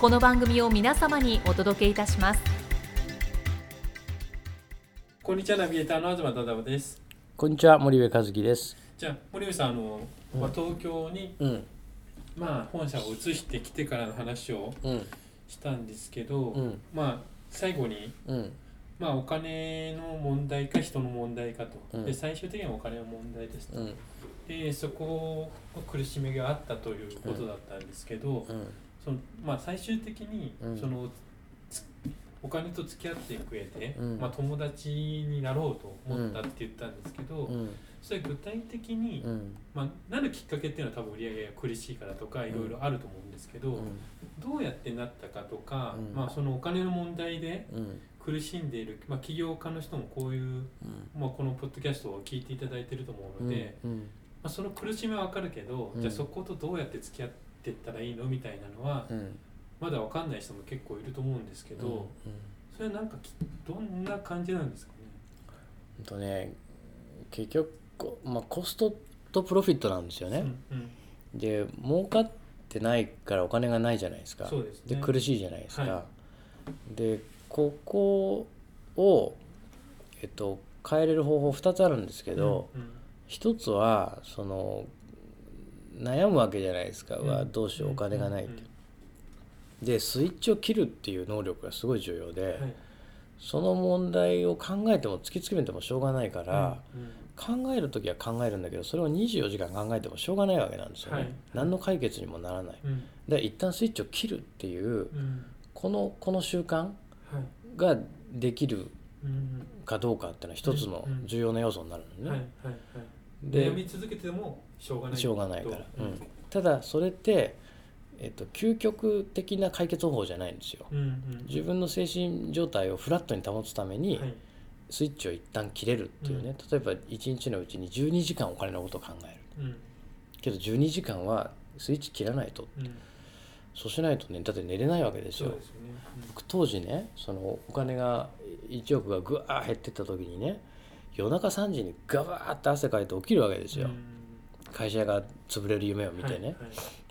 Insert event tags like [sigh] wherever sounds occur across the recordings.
この番組を皆様にお届けいたします。こんにちはナビゲーターの東忠夫です。こんにちは森部和樹です。じゃあ森部さんあの、うん。まあ、東京に、うん。まあ、本社を移してきてからの話をうん。したんですけど、うん。まあ最後に、うん。まあ、お金の問題か人の問題かと、うん。で最終的にはお金の問題ですと、うん。でそこの苦しみがあったということだったんですけど、うんそのまあ、最終的に、うん。そのつお金と付き合っていく上で、うん。まあ、友達になろうと思ったって言ったんですけど、うん。それ具体的に、うん。まあ、なるきっかけっていうのは多分売り上げが苦しいからとかいろいろあると思うんですけど、どうやってなったかとか、うん。まあ、そのお金の問題でうん。苦しんでいる、まあ、起業家の人もこういう、まあ、このポッドキャストを聞いていただいてると思うので、うん。まあ、その苦しみはわかるけど、うん。じゃあそことどうやって付き合っていったらいいの？みたいなのはうん。まだわかんない人も結構いると思うんですけど、うんそれはなんかきどんな感じなんですかね？うんとね結局こまあコストとプロフィットなんですよね。うんうん。で儲かってないからお金がないじゃないですか。ですね。苦しいじゃないですか。はでここをえっと変えれる方法2つあるんですけど、うんうん。一つはその悩むわけじゃないですか、うん。どうしようお金がないって、うんでスイッチを切るっていう能力がすごい重要で、はい。その問題を考えても突き詰めてもしょうがないから、うん考える時は考えるんだけどそれを24時間考えてもしょうがないわけなんですよね、はい。何の解決にもならない。うん。で一旦スイッチを切るっていううん。このこの習慣はい。ができるうんかどうかっていうのは一つの重要な要素になるのね、はいはい悩み続けてもしょうがない。しょうがないから。とうん。ただそれって、えっと、究極的な解決方法じゃないんですよ。うんうん。自分の精神状態をフラットに保つためにはい。スイッチを一旦切れるっていうね、例えば1日のうちに12時間お金のことを考える。うん。けど12時間はスイッチ切らないと。うん。そうしないとねだって寝れないわけですよ。ね。僕当時ねそのお金が1億がぐわー減ってった時にね夜中3時にガバーって汗かいて起きるわけですよ、うん会社が潰れる夢を見てね、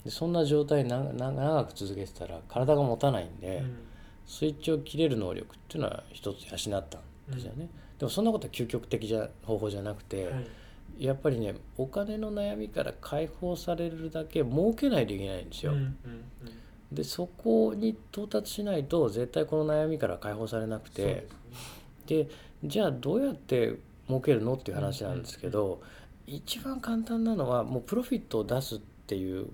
でそんな状態なな長く続けてたら体が持たないんで、うん。スイッチを切れる能力っていうのは一つ養ったんですよね、でもそんなことは究極的じゃ方法じゃなくて、はい。やっぱりねお金の悩みから解放されるだけ儲けないといけないんですよ、でそこに到達しないと絶対この悩みから解放されなくて。すね。でじゃあどうやって儲けるのっていう話なんですけど、一番簡単なのはもうプロフィットを出すっていう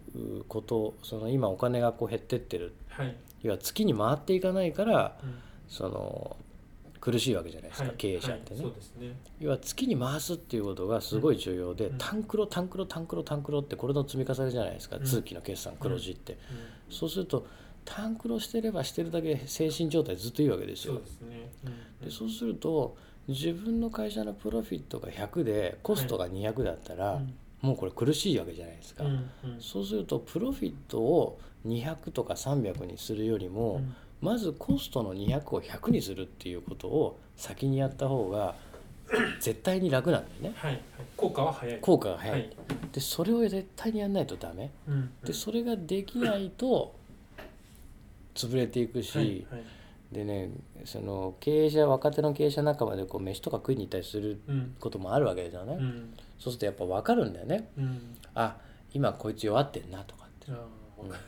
ことその今お金がこう減ってってる。はい。要は月に回っていかないからうん。その苦しいわけじゃないですか、はい。経営者ってね、はい。そうですね。要は月に回すっていうことがすごい重要で、うん。タンクロタンクロタンクロタンクロってこれの積み重ねじゃないですか、うん。通期の決算黒字って、うん。そうするとタンクロしてればしてるだけ精神状態ずっといいわけですよ。そうですね。そうすると自分の会社のプロフィットが100でコストが200だったら、うん。もうこれ苦しいわけじゃないですか、うんうん。そうするとプロフィットを200とか300にするよりも、うん。まずコストの200を100にするっていうことを先にやった方が [clears throat] 絶対に楽なんだよね。はいはい。効果は早い。効果が早い、はい。でそれを絶対にやんないとダメ。うん。でそれができないと潰れていくし、はいはいでねその経営者若手の経営者仲間でこう飯とか食いに行ったりするうん。こともあるわけですよね、うん。そうするとやっぱ分かるんだよね。うん。あ今こいつ弱ってんなとかって。うなん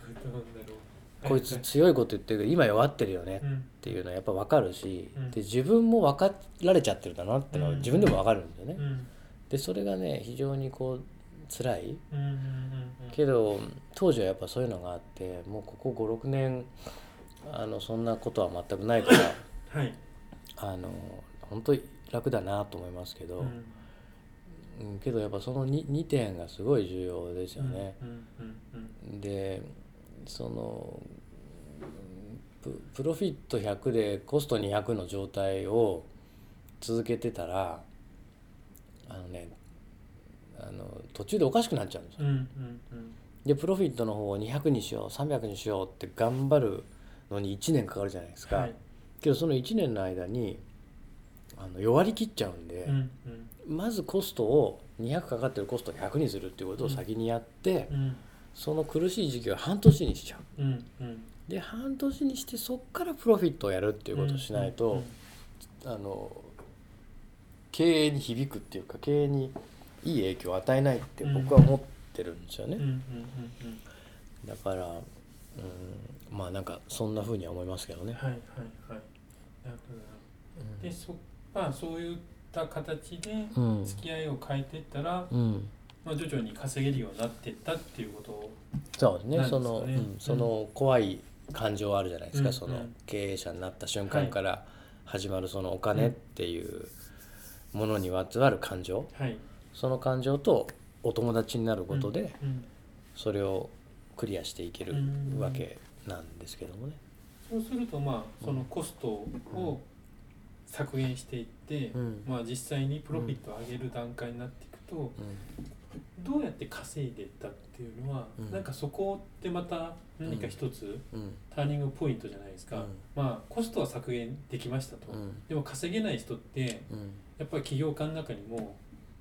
こいつ強いこと言ってるけど今弱ってるよねうん。っていうのはやっぱ分かるし、うん。で自分も分かられちゃってるんだなってのはうん。自分でも分かるんだよね。うん。でそれがね非常にこう辛い。けど当時はやっぱそういうのがあってもうここ56年あのそんなことは全くないから [laughs] はいあの本当に楽だなと思いますけど、うんうんけどやっぱその 2, 2点がすごい重要ですよね。うんうんでそのププロフィット100でコスト200の状態を続けてたらあのねあの途中でおかしくなっちゃうんですよ。うんうんうんでプロフィットの方を200にしよう300にしようって頑張るのに1年かかるじゃないですか、はい。けどその1年の間にあの弱りきっちゃうんで、うんまずコストを200かかってるコストを100にするっていうことを先にやって、うん。その苦しい時期を半年にしちゃう。うんうん。で半年にしてそっからプロフィットをやるっていうことをしないと、あの経営に響くっていうか経営にいい影響を与えないって僕は思ってるんですよね。うんうんうん。だから、うん、まあなんかそんな風には思いますけどね。はいはいはい。なるほどでそまあそういった形でうん。付き合いを変えていったら、うん、まあ、徐々に稼げるようになっていったっていうことをそうですねね。その、うん。うん。その怖い感情あるじゃないですか、うん。そのうん経営者になった瞬間から始まるそのお金っていうものにまつわる感情。はい。その感情とお友達になることでうん。それをクリアしていけるうん。わけなんですけどもね。そうするとまあそのコストを削減していって、うん。まあ、実際にプロフィットを上げる段階になっていくと、どうやって稼いでいったっていうのは、うん。なんかそこってまた何か一つうん。ターニングポイントじゃないですか、うん。まあコストは削減できましたと、うん。でも稼げない人ってうん。やっぱり起業家の中にも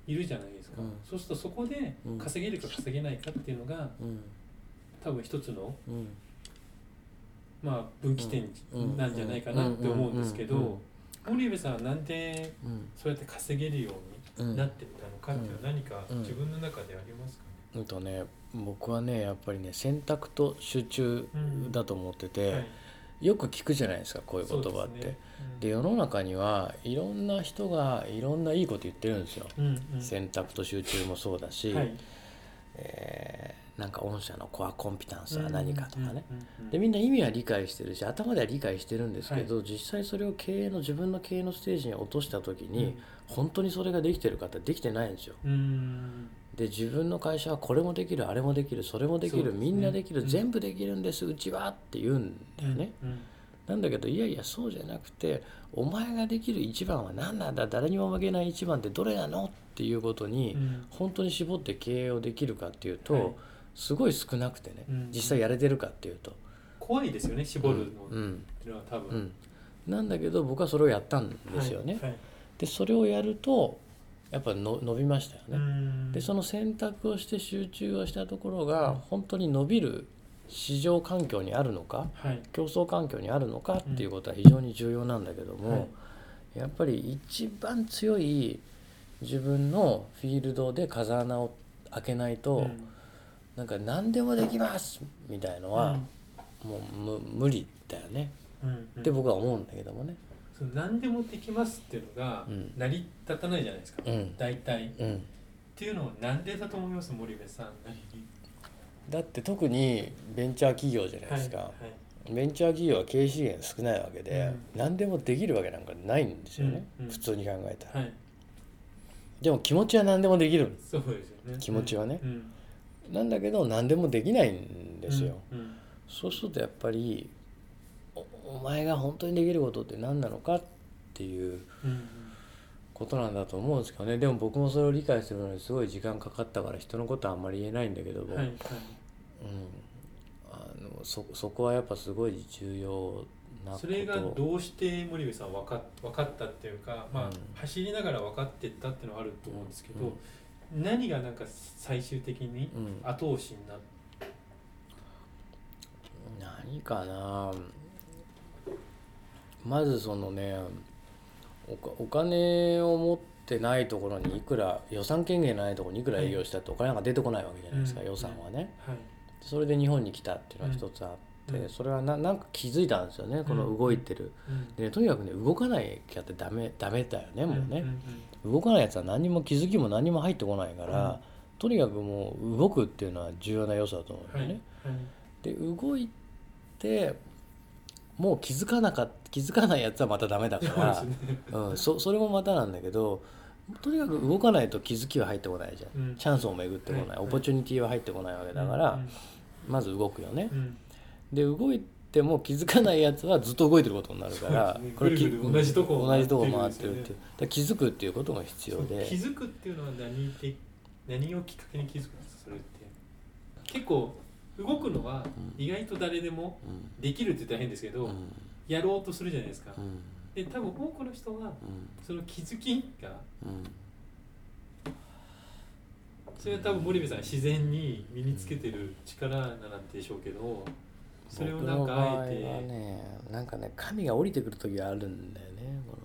いるじゃないですか、うん。そうするとそこでうん。稼げるか稼げないかっていうのがうん多分一つのうん。まあ分岐点なんじゃないかなって思うんですけうんうん。うん。ど森部さんはなんでうん。そうやって稼げるよううんになっていったのかっていう何かうん。自分の中でありますかね、うんとね僕はねやっぱりね選択と集中だと思ってて、はい。よく聞くじゃないですかこういう言葉って。ですね。で世の中にはいろんな人がいろんないいこと言ってるんですよ。うんうん。選択と集中もそうだし、はいえーなんか御社のコアコンピタンスは何かとかね。うんうんうん。でみんな意味は理解してるし頭では理解してるんですけど、実際それを経営の自分の経営のステージに落とした時に、本当にそれができてるかってできてないんですよ。うん。うんで自分の会社はこれもできるあれもできるそれもできる、ね。みんなできる、うん。全部できるんですうちはって言うんだよね。うんなんだけどいやいやそうじゃなくてお前ができる一番は何なんだ？誰にも負けない一番ってどれなの？っていうことに、うん。本当に絞って経営をできるかっていうと、はい。すごい少なくてね、うん。実際やれてるかっていうと。怖いですよね絞るの。っうん。ていうのは多う分ん。なんだけど僕はそれをやったんですよね。はい。はい。でそれをやるとやっぱの伸びましたよね。うん。でその選択をして集中をしたところが本当に伸びる市場環境にあるのかはい。競争環境にあるのかっていうことは非常に重要なんだけども、はい。やっぱり一番強い自分のフィールドで風穴を開けないと、うん。なんか何でもできますみたいのは、もう無無理だよね。うんうん。って僕は思うんだけどもね。その何でもできますっていうのがうん。成り立たないじゃないですか、うん。大体。っうん、ていうのはなんでだと思います？森部さんなりにだって特にベンチャー企業じゃないですか、ベンチャー企業は経営資源少ないわけで、何でもできるわけなんかないんですよね、うんうん。普通に考えたら、はい。でも気持ちは何でもできるそうですよね。気持ちはね。うん。なんだけど何でもできないんですよ、うん。うん。そうするとやっぱりおお前が本当にできることって何なのかっていううんことなんだと思うんですけどね。でも僕もそれを理解するのにすごい時間かかったから人のことはあんまり言えないんだけども、うんはいはいうん、あのそそこはやっぱすごい重要なそれがどうして森部さん分か分かったっていうか、まあうん。走りながら分かっていったっていうのはあると思うんですけど、何がなんか最終的にうん。後押しになって、何かな。まずそのねおかお金を持ってないところにいくら予算権限ないところにいくら営業したってお金なんか出てこないわけじゃないですか、うん。予算はね。はいそれで日本に来たっていうのは一つあって、うん。それはななんか気づいたんですよねこの動いてる、うん。でねとにかくね動かないきゃってダメダメだよねもうね、んん。動かないやつは何にも気づきも何にも入ってこないから、うん。とにかくもう動くっていうのは重要な要素だと思うんはいだよね。はいで動いてもう気づかなかっ気づかないやつはまたダメだからうん、そそれもまたなんだけどとにかく動かないと気づきは入ってこないじゃん、うん。チャンスも巡ってこない、はいオポチュニティは入ってこないわけだから、まず動くよね。う、ん。で動いても気づかないやつはずっと動いてることになるから、ね。これ同じとこを同じとこ回回っっててるって気づくっていうことが必要で。気づくっていうのは何で何をきっかけに気づくんですかそれって。結構動くのはうん。意外と誰でもうん。できるって言ったら変ですけど、うん。やろうとするじゃないですか、うんで多分多くの人はうん。その気づきがうん。それは多分森部さん自然に身につけてる力なんでしょうけどそれを僕なんかの場合はあえてねなんかね神が降りてくる時があるんだよねこ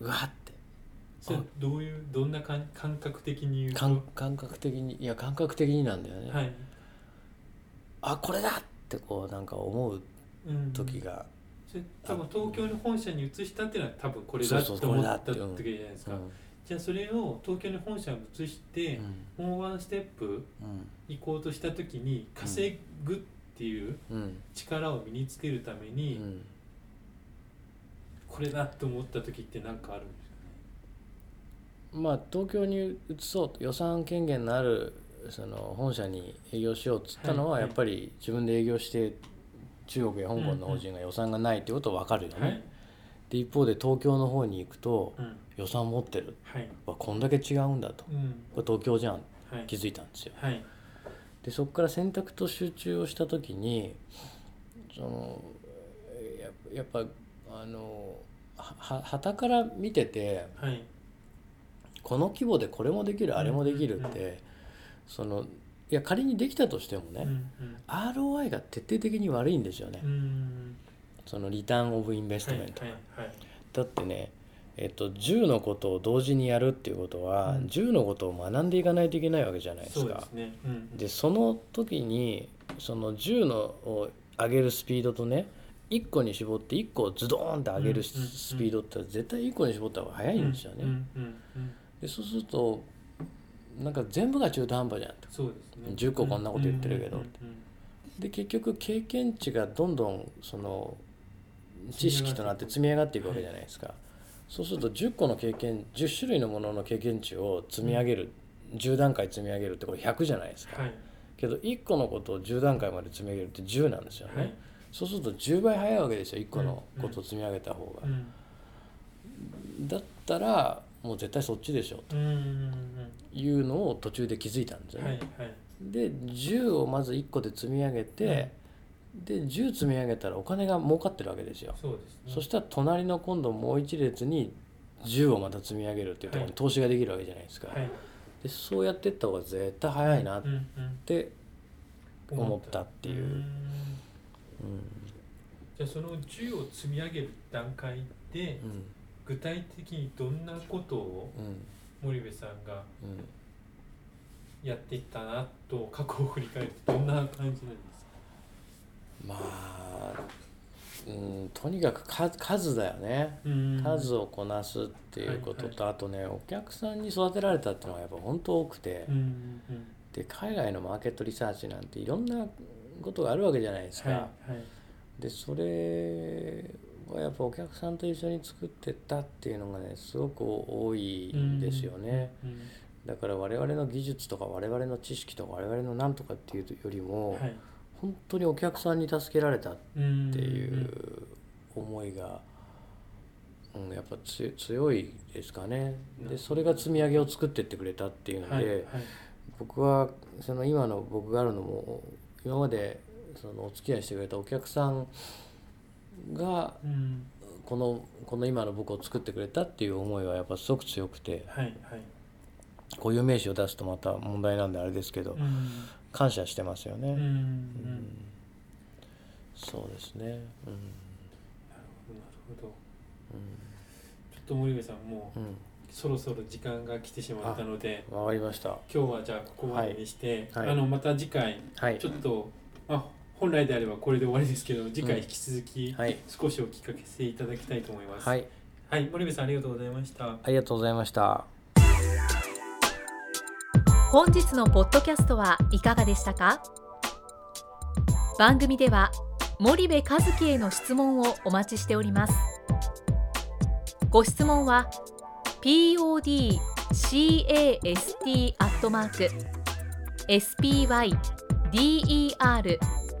のうわって。それどういうどんな感感覚的に言う？と感感覚的にいや感覚的になんだよね、はい、あこれだってこうなんか思ううん、時が、それ多分東京に本社に移したっていうのは多分これだと思った時じゃないですか、うん。じゃあそれを東京に本社を移して、もうワンステップ行こうとした時に稼ぐっていううん。うん力を身につけるためうに、ん。これだと思った時って何かあるんですかね？まあ東京に移そうと予算権限のあるその本社に営業しようっつったのははい。やっぱり自分で営業して中国や香港の法人が予算がないってことは分かるよね、はい、で一方で東京の方に行くとうん、予算持ってる。はい、わこんだけ違うんだと。うん、これ東京じゃん。はい、気づいたんですよ。はい、でそこから選択と集中をした時にそのややっぱあのははたから見ててはい、この規模でこれもできるあれもできるって、うん。そのいや仮にできたとしてもね、うん、うん、ROI が徹底的に悪いんですよね、うん、そのリターン・オブ・インベストはい、はいメントが、、はい、だってねえっと、10のことを同時にやるっていうことは、うん。10のことを学んでいかないといけないわけじゃないですか。そうです。ね、うん、でその時にその10のを上げるスピードとね1個に絞って1個をズドーンって上げるスピードって絶対1個に絞った方が速いんですよね。でそうするとなんか全部が中途半端じゃんと。そうですね。10個こんなこと言ってるけどうんうんで結局経験値がどんどんその知識となって積み上がっていく。わけじゃないですか。そうすると10個の経験10種類のものの経験値を積み上げる、10段階積み上げるってこれ100じゃないですか。はい、けど1個のことを10段階まで積み上げるって10なんですよね、はい、そうすると10倍早いわけですよ1個のことを積み上げた方が、うん、だったらもう絶対そっちでしょと。うん、うん、いうのを途中で気づいたんですよはい、ね、はい、で10をまず1個で積み上げて、で10積み上げたらお金が儲かってるわけですよ、そうですね。そしたら隣の今度もう一列に10をまた積み上げるっていうところに投資ができるわけじゃないですか、はい、でそうやっていった方が絶対早いなって思ったっていう、んうんじゃあその10を積み上げる段階でうん。具体的にどんなことをうん森部さんがうん。やっていったなと過去を振り返ってどんな感じなんですか？まあ、うん、とにかく数数だよね。うん。数をこなすっていうことと、あとねお客さんに育てられたっていうのがやっぱ本当多くて、うんうん。で海外のマーケットリサーチなんていろんなことがあるわけじゃないですか、はいはい。でそれはやっぱお客さんと一緒に作ってったっていうのがねすごく多いんですよね、うん。だから我々の技術とか我々の知識とか我々の何とかっていうよりも、はい。本当にお客さんに助けられたっうん。ていう思いが、うん、やっぱつ強いですかね。でそれが積み上げを作ってってくれたっていうので、はい。はい。僕はその今の僕があるのも今までそのお付き合いしてくれたお客さんがうん。このこの今の僕を作ってくれたっていう思いはやっぱすごく強くて。はいはい。固有名詞を出すとまた問題なんであれですけどうん。感謝してますよね。うんうん。うん。そうですね。うん。なるほどなるほど。ちょっと森部さんもううん、そろそろ時間が来てしまったのでわかりました。今日はじゃあここまでにして、はい。はい。あのまた次回はい。ちょっと、あ本来であればこれで終わりですけど次回引き続きはい。少しお聞かせいただきたいと思います。はい。はい、森部さんありがとうございました。ありがとうございました。本日のポッドキャストはいかがでしたか？番組では森部和樹への質問をお待ちしております。ご質問は podcast アットマーク